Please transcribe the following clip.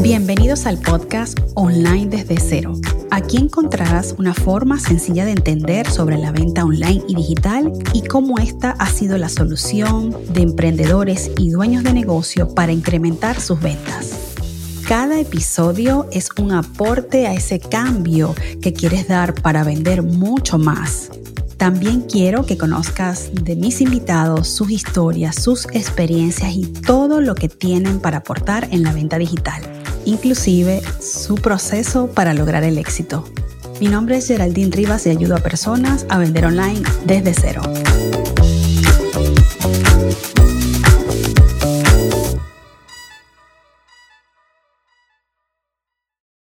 Bienvenidos al podcast Online desde cero. Aquí encontrarás una forma sencilla de entender sobre la venta online y digital y cómo esta ha sido la solución de emprendedores y dueños de negocio para incrementar sus ventas. Cada episodio es un aporte a ese cambio que quieres dar para vender mucho más. También quiero que conozcas de mis invitados, sus historias, sus experiencias y todo lo que tienen para aportar en la venta digital, inclusive su proceso para lograr el éxito. Mi nombre es Geraldine Rivas y ayudo a personas a vender online desde cero.